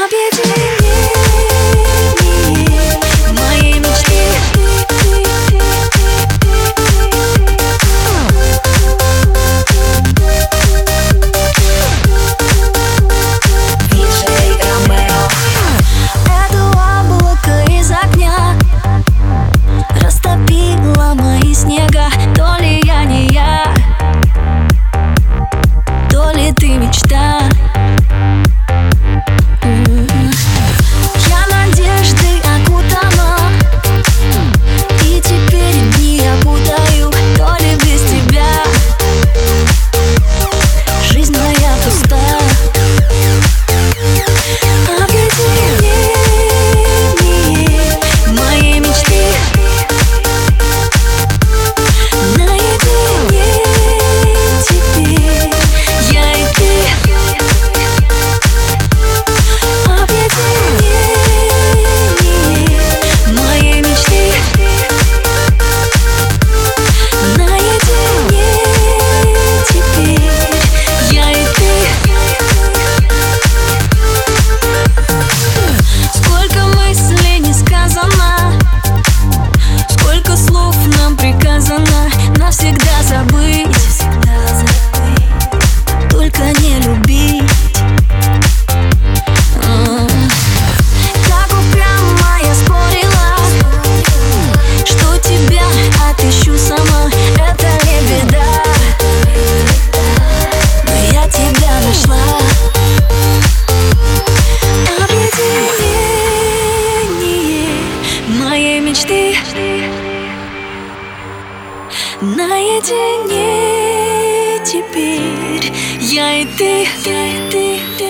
how Наедине теперь я и ты, ты, ты, ты, ты,